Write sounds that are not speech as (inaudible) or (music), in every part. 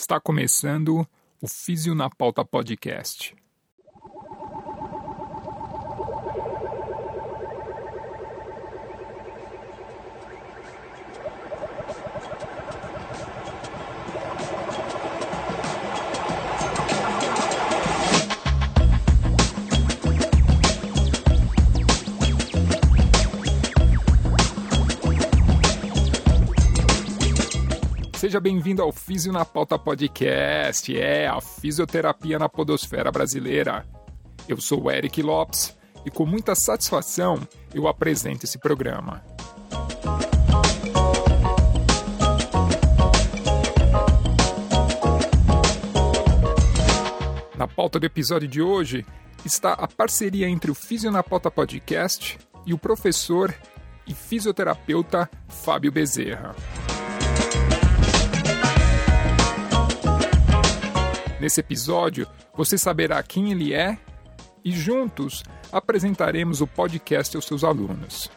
Está começando o Físio na Pauta Podcast. Seja bem-vindo ao Físio na Pauta Podcast, é a fisioterapia na podosfera brasileira. Eu sou o Eric Lopes e com muita satisfação eu apresento esse programa. Na pauta do episódio de hoje está a parceria entre o Físio na Pauta Podcast e o professor e fisioterapeuta Fábio Bezerra. Nesse episódio, você saberá quem ele é e juntos apresentaremos o podcast aos seus alunos.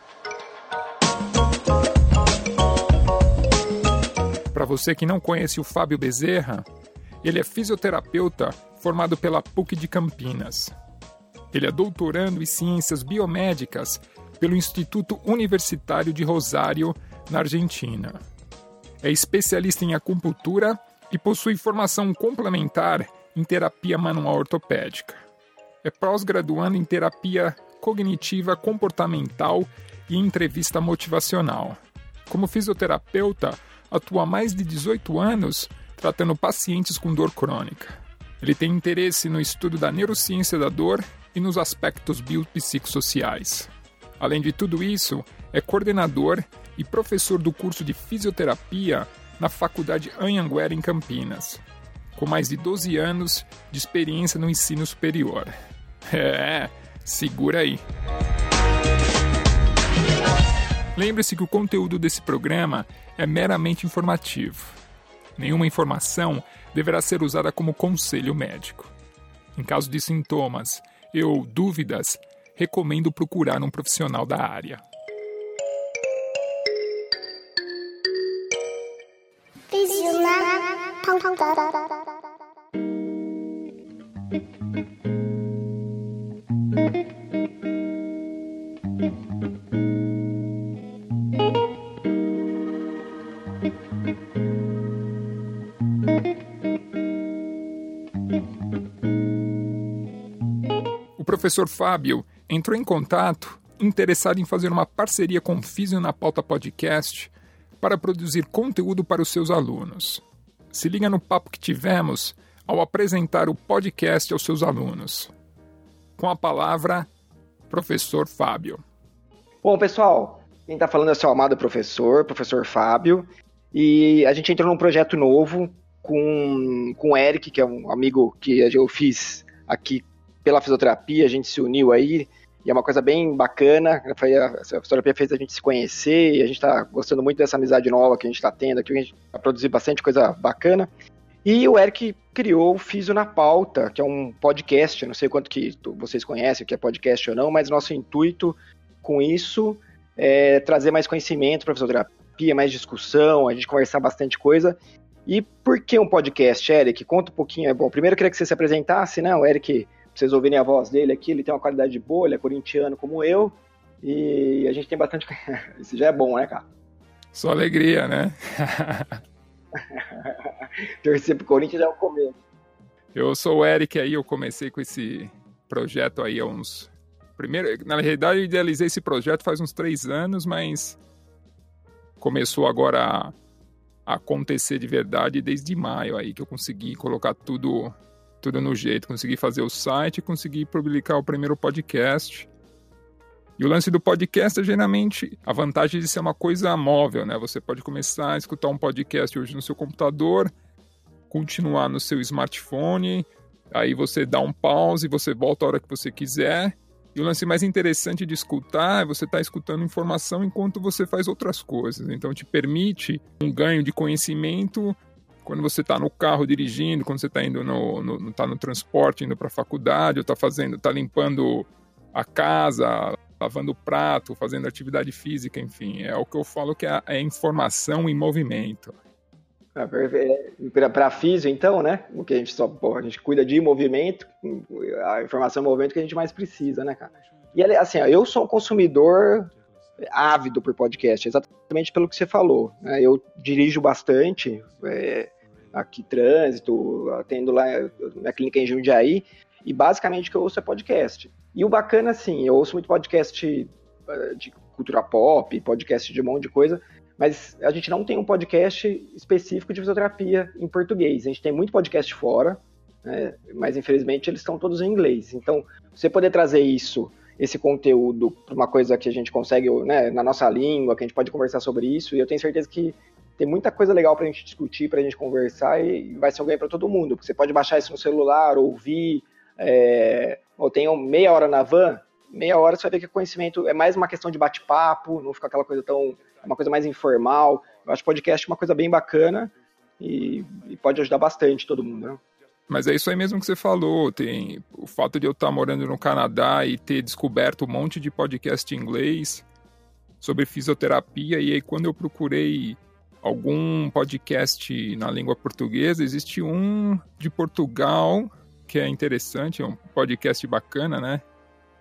Para você que não conhece o Fábio Bezerra, ele é fisioterapeuta formado pela PUC de Campinas. Ele é doutorando em ciências biomédicas pelo Instituto Universitário de Rosário, na Argentina. É especialista em acupuntura e possui formação complementar em terapia manual ortopédica. É pós-graduando em terapia cognitiva comportamental e entrevista motivacional. Como fisioterapeuta, atua há mais de 18 anos tratando pacientes com dor crônica. Ele tem interesse no estudo da neurociência da dor e nos aspectos biopsicossociais. Além de tudo isso, é coordenador e professor do curso de fisioterapia na Faculdade Anhanguera, em Campinas, com mais de 12 anos de experiência no ensino superior. É, segura aí. Lembre-se que o conteúdo desse programa é meramente informativo. Nenhuma informação deverá ser usada como conselho médico. Em caso de sintomas ou dúvidas, recomendo procurar um profissional da área. O professor Fábio entrou em contato interessado em fazer uma parceria com o Físio na Pauta Podcast para produzir conteúdo para os seus alunos. Se liga no papo que tivemos ao apresentar o podcast aos seus alunos. Com a palavra, professor Fábio. Bom, pessoal, quem está falando é seu amado professor, professor Fábio, e a gente entrou num projeto novo com, com o Eric, que é um amigo que eu fiz aqui pela fisioterapia, a gente se uniu aí, e é uma coisa bem bacana. Foi a, a fisioterapia fez a gente se conhecer e a gente está gostando muito dessa amizade nova que a gente está tendo aqui. A gente vai produzir bastante coisa bacana. E o Eric criou o Fiso na Pauta, que é um podcast. Não sei quanto que vocês conhecem, o que é podcast ou não, mas nosso intuito com isso é trazer mais conhecimento para fisioterapia, mais discussão, a gente conversar bastante coisa. E por que um podcast, Eric? Conta um pouquinho. Bom, primeiro eu queria que você se apresentasse, né? O Eric vocês ouvirem a voz dele aqui, ele tem uma qualidade boa, ele é corintiano como eu, e a gente tem bastante. (laughs) Isso já é bom, né, cara? Só alegria, né? (laughs) Torcer pro Corinthians é o começo. Eu sou o Eric aí, eu comecei com esse projeto aí há uns. Primeiro, na realidade, eu idealizei esse projeto faz uns três anos, mas começou agora a acontecer de verdade desde maio aí que eu consegui colocar tudo tudo no jeito. Consegui fazer o site, consegui publicar o primeiro podcast. E o lance do podcast é geralmente a vantagem de ser uma coisa móvel, né? Você pode começar a escutar um podcast hoje no seu computador, continuar no seu smartphone, aí você dá um pause, você volta a hora que você quiser. E o lance mais interessante de escutar é você estar tá escutando informação enquanto você faz outras coisas. Então te permite um ganho de conhecimento quando você está no carro dirigindo, quando você está indo no, no, tá no transporte, indo para a faculdade, ou está fazendo, está limpando a casa, lavando prato, fazendo atividade física, enfim, é o que eu falo que é, é informação em movimento. É, para físio, então, né? O que a gente só, a gente cuida de movimento, a informação é o movimento que a gente mais precisa, né, cara? E assim, eu sou um consumidor ávido por podcast, exatamente pelo que você falou. Né? Eu dirijo bastante, é, aqui trânsito, atendo lá na clínica em Jundiaí, e basicamente o que eu ouço é podcast. E o bacana, assim, eu ouço muito podcast eh, de cultura pop, podcast de um monte de coisa, mas a gente não tem um podcast específico de fisioterapia em português. A gente tem muito podcast fora, né, mas infelizmente eles estão todos em inglês. Então, você poder trazer isso, esse conteúdo, para uma coisa que a gente consegue, né, na nossa língua, que a gente pode conversar sobre isso, e eu tenho certeza que tem muita coisa legal para a gente discutir, para a gente conversar, e vai ser um ganho para todo mundo. Porque você pode baixar isso no celular, ouvir, é, ou tem meia hora na van, meia hora você vai ver que o conhecimento é mais uma questão de bate-papo, não fica aquela coisa tão. É uma coisa mais informal. Eu acho podcast uma coisa bem bacana e, e pode ajudar bastante todo mundo, né? Mas é isso aí mesmo que você falou. Tem o fato de eu estar morando no Canadá e ter descoberto um monte de podcast em inglês sobre fisioterapia. E aí, quando eu procurei algum podcast na língua portuguesa, existe um de Portugal que é interessante, é um podcast bacana, né?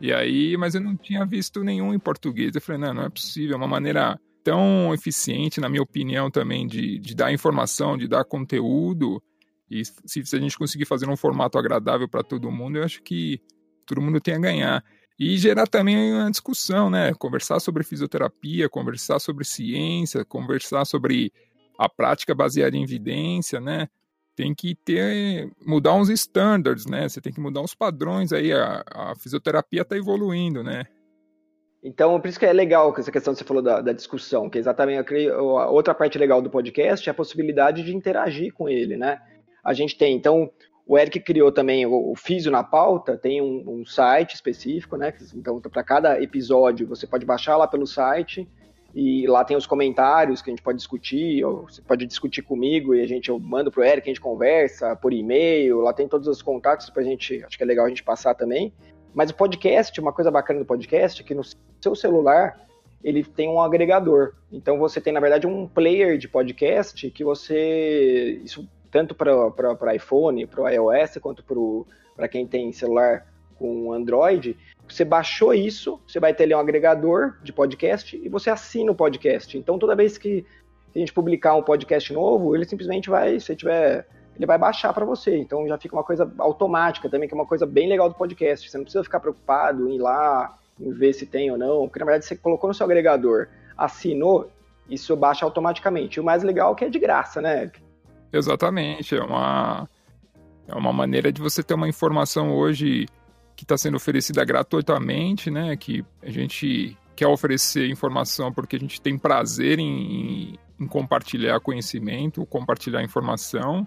E aí, mas eu não tinha visto nenhum em português. Eu falei, não, não é possível, é uma maneira tão eficiente, na minha opinião, também, de, de dar informação, de dar conteúdo. E se, se a gente conseguir fazer um formato agradável para todo mundo, eu acho que todo mundo tem a ganhar. E gerar também uma discussão, né? Conversar sobre fisioterapia, conversar sobre ciência, conversar sobre a prática baseada em evidência, né? tem que ter mudar uns standards, né? Você tem que mudar uns padrões aí. A, a fisioterapia está evoluindo, né? Então, por isso que é legal essa questão que você falou da, da discussão, que exatamente a outra parte legal do podcast é a possibilidade de interagir com ele, né? A gente tem, então, o Eric criou também o, o Físio na Pauta, tem um, um site específico, né? Então, para cada episódio, você pode baixar lá pelo site e lá tem os comentários que a gente pode discutir, ou você pode discutir comigo e a gente eu mando pro Eric, a gente conversa por e-mail, lá tem todos os contatos pra gente, acho que é legal a gente passar também. Mas o podcast, uma coisa bacana do podcast é que no seu celular ele tem um agregador. Então você tem, na verdade, um player de podcast que você. Isso tanto para iPhone, para iOS, quanto para quem tem celular com Android, você baixou isso, você vai ter ali um agregador de podcast e você assina o podcast. Então toda vez que a gente publicar um podcast novo, ele simplesmente vai, se tiver, ele vai baixar para você. Então já fica uma coisa automática também, que é uma coisa bem legal do podcast. Você não precisa ficar preocupado em ir lá, em ver se tem ou não, porque na verdade você colocou no seu agregador, assinou, isso baixa automaticamente. E o mais legal é que é de graça, né? Exatamente, é uma é uma maneira de você ter uma informação hoje que está sendo oferecida gratuitamente, né? Que a gente quer oferecer informação porque a gente tem prazer em, em compartilhar conhecimento, compartilhar informação.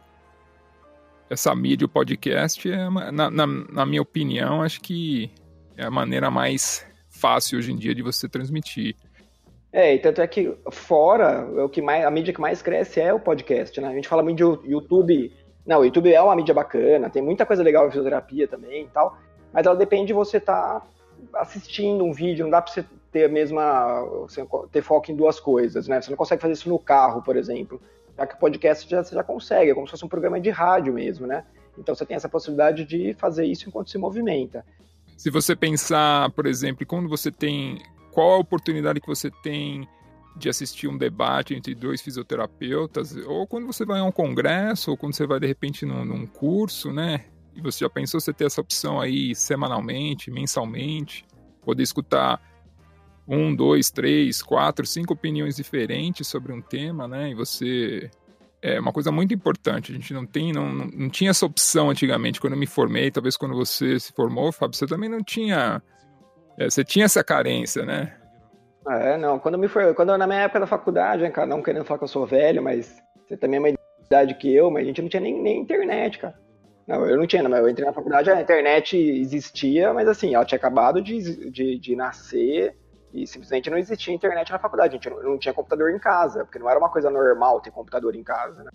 Essa mídia, o podcast, é, na, na, na minha opinião, acho que é a maneira mais fácil hoje em dia de você transmitir. É, e tanto é que fora, é o que mais, a mídia que mais cresce é o podcast, né? A gente fala muito de YouTube. Não, o YouTube é uma mídia bacana, tem muita coisa legal em fisioterapia também e tal mas ela depende de você estar tá assistindo um vídeo, não dá para você ter a mesma, ter foco em duas coisas, né? Você não consegue fazer isso no carro, por exemplo, já que o podcast já, você já consegue, é como se fosse um programa de rádio mesmo, né? Então você tem essa possibilidade de fazer isso enquanto se movimenta. Se você pensar, por exemplo, quando você tem, qual a oportunidade que você tem de assistir um debate entre dois fisioterapeutas, ou quando você vai a um congresso, ou quando você vai de repente num, num curso, né? E você já pensou você ter essa opção aí semanalmente, mensalmente, poder escutar um, dois, três, quatro, cinco opiniões diferentes sobre um tema, né? E você é uma coisa muito importante. A gente não tem, não, não tinha essa opção antigamente. Quando eu me formei, talvez quando você se formou, Fábio, você também não tinha. É, você tinha essa carência, né? É, não. Quando eu me for... quando na minha época da faculdade, né, cara, não querendo falar que eu sou velho, mas você também é uma idade que eu, mas a gente não tinha nem, nem internet, cara. Não, eu não tinha, mas eu entrei na faculdade, a internet existia, mas assim, ela tinha acabado de, de, de nascer e simplesmente não existia internet na faculdade. A gente não, não, tinha computador em casa, porque não era uma coisa normal ter computador em casa, né?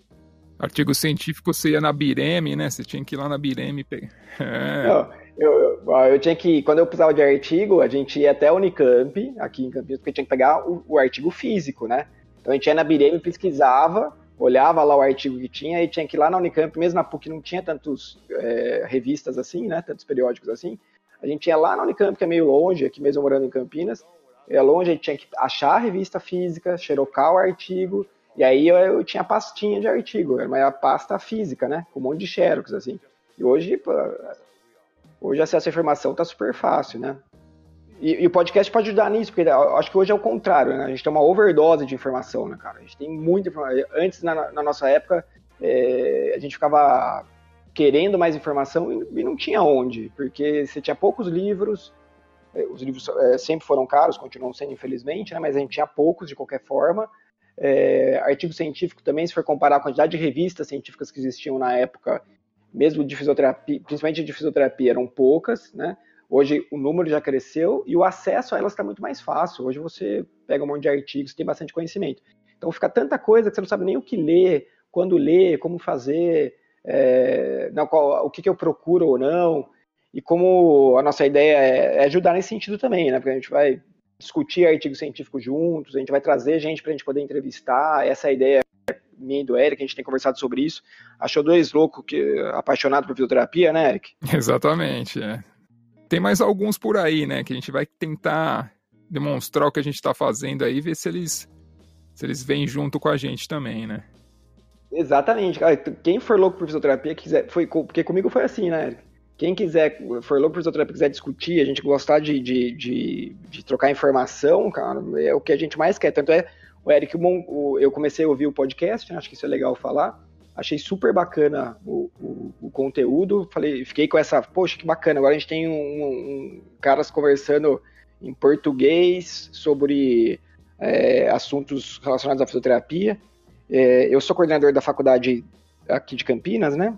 Artigo científico você ia na Bireme, né? Você tinha que ir lá na Bireme pegar. (laughs) É. Não, eu, eu, eu, tinha que, quando eu precisava de artigo, a gente ia até a Unicamp, aqui em Campinas, porque tinha que pegar o, o artigo físico, né? Então a gente ia na Bireme, pesquisava, olhava lá o artigo que tinha e tinha que ir lá na Unicamp, mesmo na PUC não tinha tantos é, revistas assim, né, tantos periódicos assim, a gente ia lá na Unicamp, que é meio longe, aqui mesmo morando em Campinas, é longe, a gente tinha que achar a revista física, xerocar o artigo, e aí eu, eu tinha pastinha de artigo, era uma pasta física, né, com um monte de xerox, assim. E hoje, pô, hoje acesso à informação tá super fácil, né. E, e, o podcast pode ajudar nisso, porque acho que hoje é o contrário, né? A gente tem uma overdose de informação, né, cara? A gente tem muita informação. Antes, na, na nossa época, é, a gente ficava querendo mais informação e, e, não tinha onde, porque você tinha poucos livros, é, os livros é, sempre foram caros, continuam sendo, infelizmente, né? Mas a gente tinha poucos de qualquer forma. Artigo científico também, se for comparar a quantidade de revistas científicas que existiam na época, mesmo de fisioterapia, principalmente de fisioterapia, eram poucas, né? Hoje o número já cresceu e o acesso a elas está muito mais fácil. Hoje você pega um monte de artigos, tem bastante conhecimento. Então fica tanta coisa que você não sabe nem o que ler, quando ler, como fazer, é, qual, o que, que, eu procuro ou não. E como a nossa ideia é, é ajudar nesse sentido também, né? Porque a gente vai discutir artigos científicos juntos, a gente vai trazer gente para a gente poder entrevistar. Essa é a ideia minha e do Eric, a gente tem conversado sobre isso. Achou dois loucos que apaixonados por fisioterapia, né, Eric? (laughs) Exatamente, é tem mais alguns por aí, né? Que a gente vai tentar demonstrar o que a gente está fazendo aí, ver se eles se eles vêm junto com a gente também, né? Exatamente. Quem for louco por fisioterapia quiser, foi porque comigo foi assim, né? Quem quiser, for louco por fisioterapia, quiser discutir, a gente gostar de, de, de, de, trocar informação, cara, é o que a gente mais quer. Tanto é, o Eric, eu comecei a ouvir o podcast, né? acho que isso é legal falar. Achei super bacana o, o, o, conteúdo. Falei, fiquei com essa, poxa, que bacana. Agora a gente tem um, um caras conversando em português sobre é, assuntos relacionados à fisioterapia. É, eu sou coordenador da faculdade aqui de Campinas, né?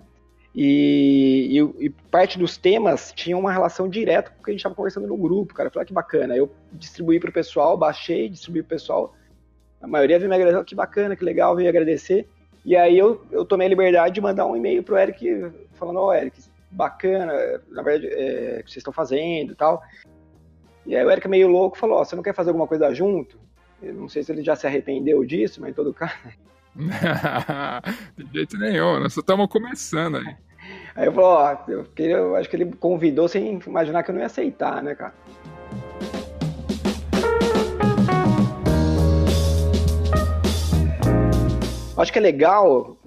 E, e, e parte dos temas tinha uma relação direta com o que a gente estava conversando no grupo, cara. Falei, ah, que bacana. Eu distribuí para o pessoal, baixei, distribuí para o pessoal. A maioria veio me agradecer, oh, que bacana, que legal, veio agradecer. E aí eu, eu tomei a liberdade de mandar um e-mail pro Eric falando, ó, oh, Eric, bacana, na verdade, é, o que vocês estão fazendo e tal. E aí o Eric meio louco falou, ó, oh, você não quer fazer alguma coisa junto? Eu não sei se ele já se arrependeu disso, mas em todo caso... (laughs) (laughs) de jeito nenhum, nós só estamos começando aí. Aí eu falei, ó, eu, eu acho que ele convidou sem imaginar que eu não ia aceitar, né, cara? Acho que é legal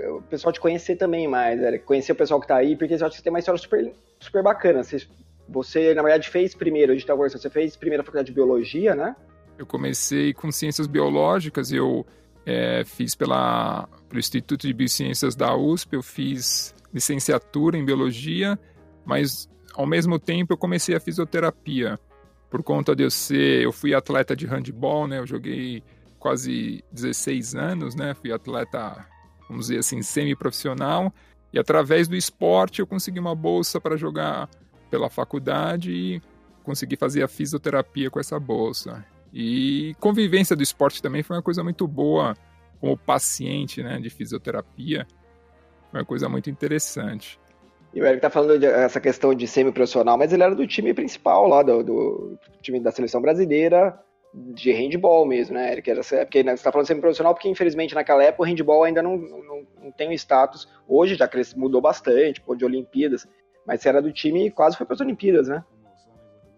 o pessoal te conhecer também mais, conhecer o pessoal que tá aí, porque eu acho que você tem uma história super, super bacana. Você, você, na verdade, fez primeiro, a gente tá conversando, você fez primeiro a faculdade de biologia, né? Eu comecei com ciências biológicas, eu é, fiz pela, pelo Instituto de Biociências da USP, eu fiz licenciatura em biologia, mas ao mesmo tempo eu comecei a fisioterapia. Por conta de eu ser, eu fui atleta de handball, né? Eu joguei quase 16 anos, né? Fui atleta, vamos dizer assim, semi-profissional. E através do esporte eu consegui uma bolsa para jogar pela faculdade e consegui fazer a fisioterapia com essa bolsa. E convivência do esporte também foi uma coisa muito boa como paciente né, de fisioterapia. Foi uma coisa muito interessante. E o Eric tá falando dessa questão de semi-profissional, mas ele era do time principal lá, do, do time da seleção brasileira, de handball mesmo, né, Eric? Era, porque né, você está falando de semi-profissional porque, infelizmente, naquela época o handball ainda não, não, não tem o status. Hoje já cresce, mudou bastante, pô, de Olimpíadas, mas você era do time e quase foi para as Olimpíadas, né?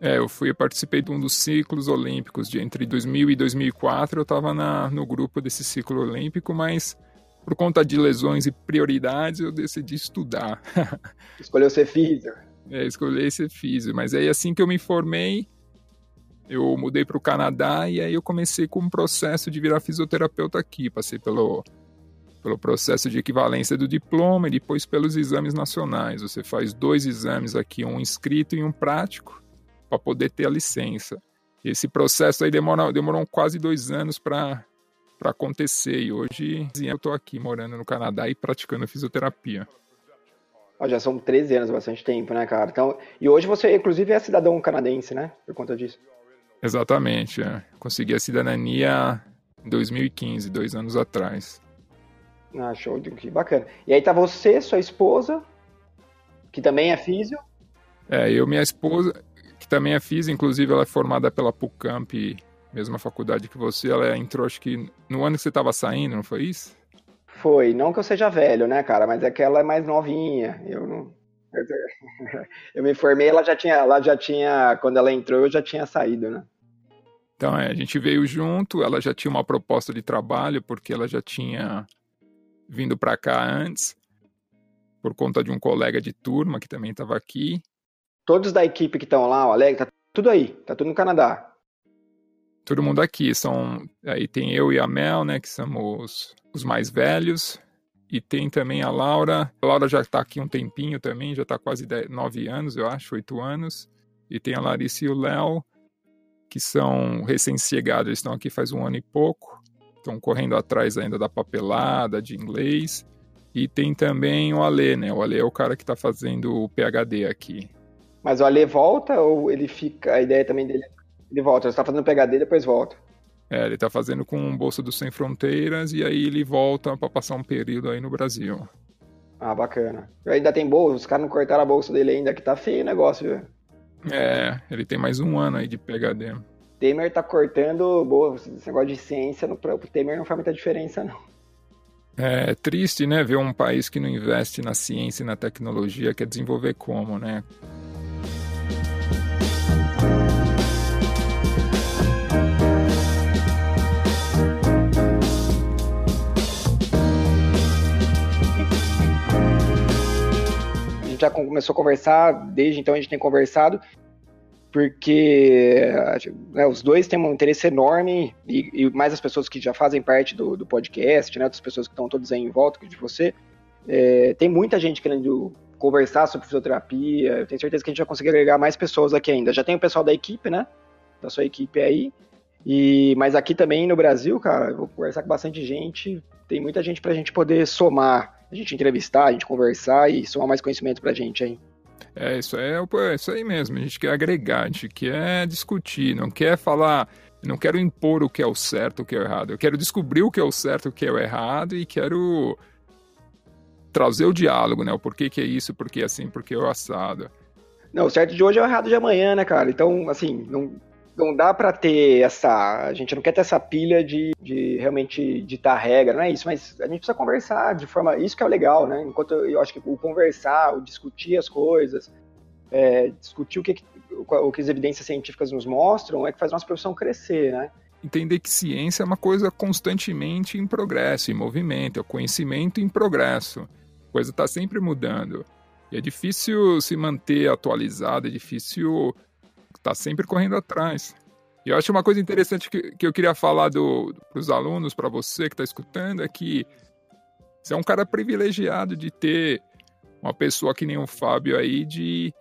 É, eu fui, participei de um dos ciclos olímpicos de entre 2000 e 2004, eu estava no grupo desse ciclo olímpico, mas por conta de lesões e prioridades eu decidi estudar. (laughs) Escolheu ser físico. É, escolhi ser físico, mas aí assim que eu me formei, eu mudei para o Canadá e aí eu comecei com um processo de virar fisioterapeuta aqui. Passei pelo, pelo processo de equivalência do diploma e depois pelos exames nacionais. Você faz dois exames aqui, um escrito e um prático, para poder ter a licença. Esse processo aí demora, demorou quase dois anos para acontecer e hoje eu estou aqui morando no Canadá e praticando fisioterapia. já são 13 anos, bastante tempo, né, cara? Então, e hoje você, inclusive, é cidadão canadense, né? Por conta disso. Exatamente. É. Consegui a cidadania em 2015, dois anos atrás. Ah, show de que bacana. E aí tá você, sua esposa, que também é físio. É, eu, minha esposa, que também é físio, inclusive ela é formada pela PUCamp, mesma faculdade que você. Ela entrou, acho que no ano que você estava saindo, não foi isso? Foi, não que eu seja velho, né, cara, mas é que ela é mais novinha. Eu não. (laughs) Eu me formei, ela já tinha, ela já tinha, quando ela entrou, eu já tinha saído, né? Então, é, a gente veio junto, ela já tinha uma proposta de trabalho, porque ela já tinha vindo para cá antes, por conta de um colega de turma que também estava aqui. Todos da equipe que estão lá, o Alegre, tá tudo aí, tá tudo no Canadá. Todo mundo aqui, são, aí tem eu e a Mel, né, que somos os mais velhos, e tem também a Laura. A Laura já está aqui um tempinho também, já está quase 10, 9 anos, eu acho, 8 anos. E tem a Larissa e o Léo, que são recém-chegados, eles estão aqui faz um ano e pouco. Estão correndo atrás ainda da papelada, de inglês. E tem também o Ale, né? O Ale é o cara que está fazendo o PHD aqui. Mas o Ale volta ou ele fica. A ideia também dele. Ele volta, ele está fazendo PHD e depois volta. É, ele tá fazendo com Bolsa do Sem Fronteiras e aí ele volta para passar um período aí no Brasil. Ah, bacana. Ainda tem bolsa, os caras não cortaram a bolsa dele ainda, que tá feio o negócio, viu? É, ele tem mais um ano aí de PHD. Temer tá cortando, boa, esse negócio de ciência, no, pro Temer não faz muita diferença, não. É triste, né, ver um país que não investe na ciência e na tecnologia, quer desenvolver como, né? Gente já começou a conversar, desde então a gente tem conversado, porque né, os dois têm um interesse enorme, e, e, mais as pessoas que já fazem parte do, do podcast, né, outras pessoas que estão todas aí em volta de você. É, tem muita gente querendo conversar sobre fisioterapia, eu tenho certeza que a gente vai conseguir agregar mais pessoas aqui ainda. Já tem o pessoal da equipe, né? Da sua equipe aí. E, mas aqui também no Brasil, cara, eu vou conversar com bastante gente. Tem muita gente pra gente poder somar a gente entrevistar, a gente conversar e somar mais conhecimento pra gente aí. É, isso é, é isso aí mesmo. A gente quer agregar, a gente quer discutir, não quer falar. Não quero impor o que é o certo, o que é o errado. Eu quero descobrir o que é o certo, o que é o errado e quero trazer o diálogo, né? O porquê que é isso, porquê é assim, porquê é o assado. Não, o certo de hoje é o errado de amanhã, né, cara? Então, assim, não, não dá para ter essa. A gente não quer ter essa pilha de, de realmente ditar regra, não é isso, mas a gente precisa conversar de forma. Isso que é o legal, né? Enquanto eu acho que o conversar, o discutir as coisas, é, discutir o que, o que as evidências científicas nos mostram é que faz nossa profissão crescer, né? Entender que ciência é uma coisa constantemente em progresso, em movimento, é o conhecimento em progresso. A coisa está sempre mudando. E é difícil se manter atualizado, é difícil tá sempre correndo atrás. E eu acho uma coisa interessante que, que eu queria falar do, pros alunos, para você que está escutando, é que você é um cara privilegiado de ter uma pessoa que nem o Fábio aí, de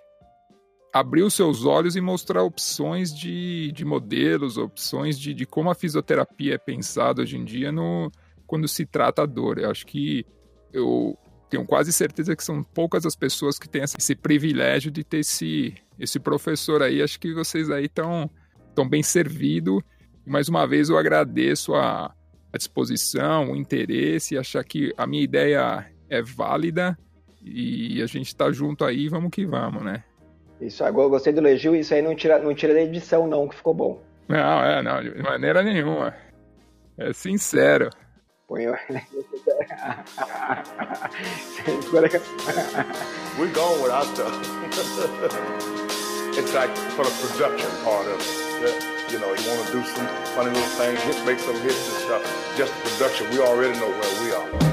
abrir os seus olhos e mostrar opções de, de modelos, opções de, de como a fisioterapia é pensada hoje em dia no, quando se trata a dor. Eu acho que eu tenho quase certeza que são poucas as pessoas que têm esse privilégio de ter esse, esse professor aí. Acho que vocês aí estão tão bem servidos. Mais uma vez eu agradeço a, a disposição, o interesse, achar que a minha ideia é válida e a gente está junto aí, vamos que vamos, né? Isso, agora eu gostei do elogio, isso aí não tira, não tira da edição não, que ficou bom. Não, é, não, de maneira nenhuma. É sincero. Põe We're going with our stuff. It's like for the production part of it. You know, you want to do some funny little things, hit, make some hits and stuff. Just the production, we already know where we are.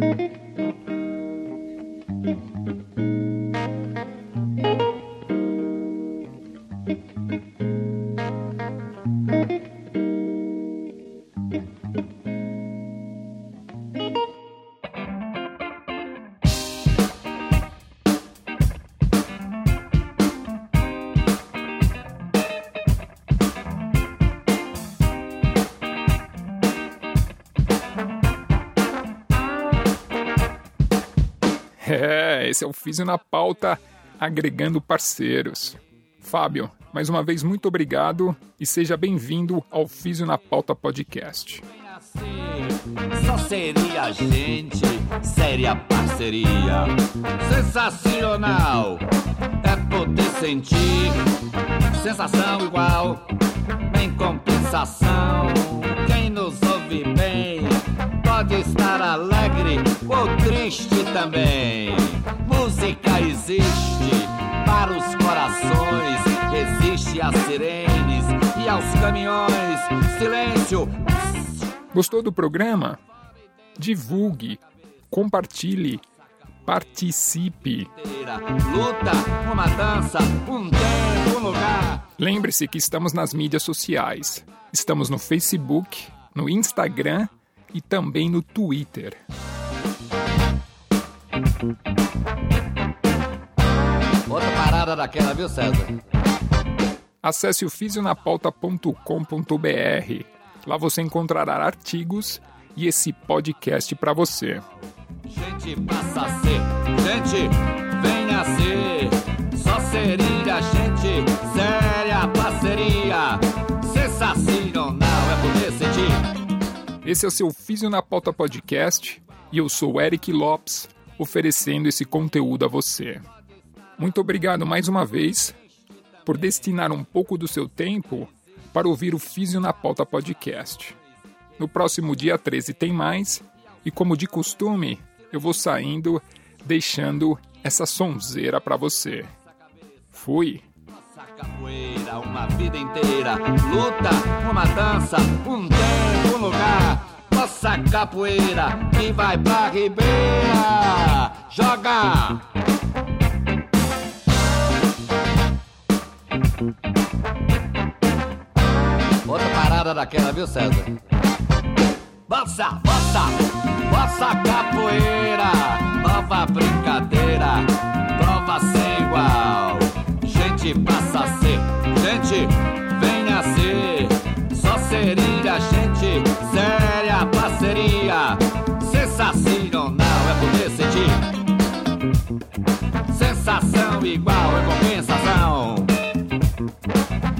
É, (laughs) esse é o Físio na Pauta, agregando parceiros. Fábio, mais uma vez, muito obrigado e seja bem-vindo ao Físio na Pauta Podcast. Só seria gente, séria parceria. Sensacional é poder sentir sensação igual. Em compensação, quem nos ouve bem pode estar alegre ou triste também. Música existe para os corações, resiste às sirenes e aos caminhões. Silêncio. Gostou do programa? Divulgue, compartilhe, participe. Luta, uma dança, um tempo, um lugar. Lembre-se que estamos nas mídias sociais. Estamos no Facebook, no Instagram e também no Twitter. Outra parada daquela, viu, César? Acesse o fisionapauta.com.br. Lá você encontrará artigos e esse podcast para você. Gente passa a ser, gente venha ser. Só seria gente, séria parceria. Sensacional é poder sentir. Esse é o seu Físio na Pauta Podcast e eu sou Eric Lopes, oferecendo esse conteúdo a você. Muito obrigado mais uma vez por destinar um pouco do seu tempo para ouvir o Físio na Pauta Podcast. No próximo dia 13 tem mais, e como de costume, eu vou saindo deixando essa sonzeira para você. Fui! Uma vida inteira. Luta, uma dança, um tempo, lugar. Nossa capoeira que vai pra ribeira. Joga! Outra parada daquela, viu, César? Bossa, bossa, bossa capoeira, nova brincadeira, prova sem igual. Gente passa a ser, gente Sensação igual é compensação.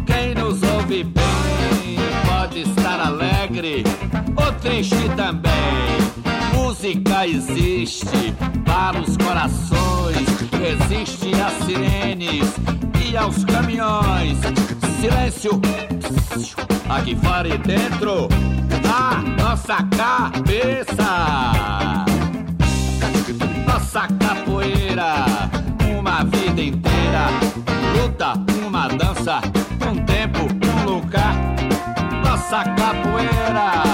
Quem nos ouve bem pode estar alegre ou triste também. Música existe para os corações, resiste às sirenes e aos caminhões. Silêncio, aqui fora e dentro da nossa cabeça. Nossa capoeira, vida inteira. Luta, uma dança, um tempo, um lugar. Nossa capoeira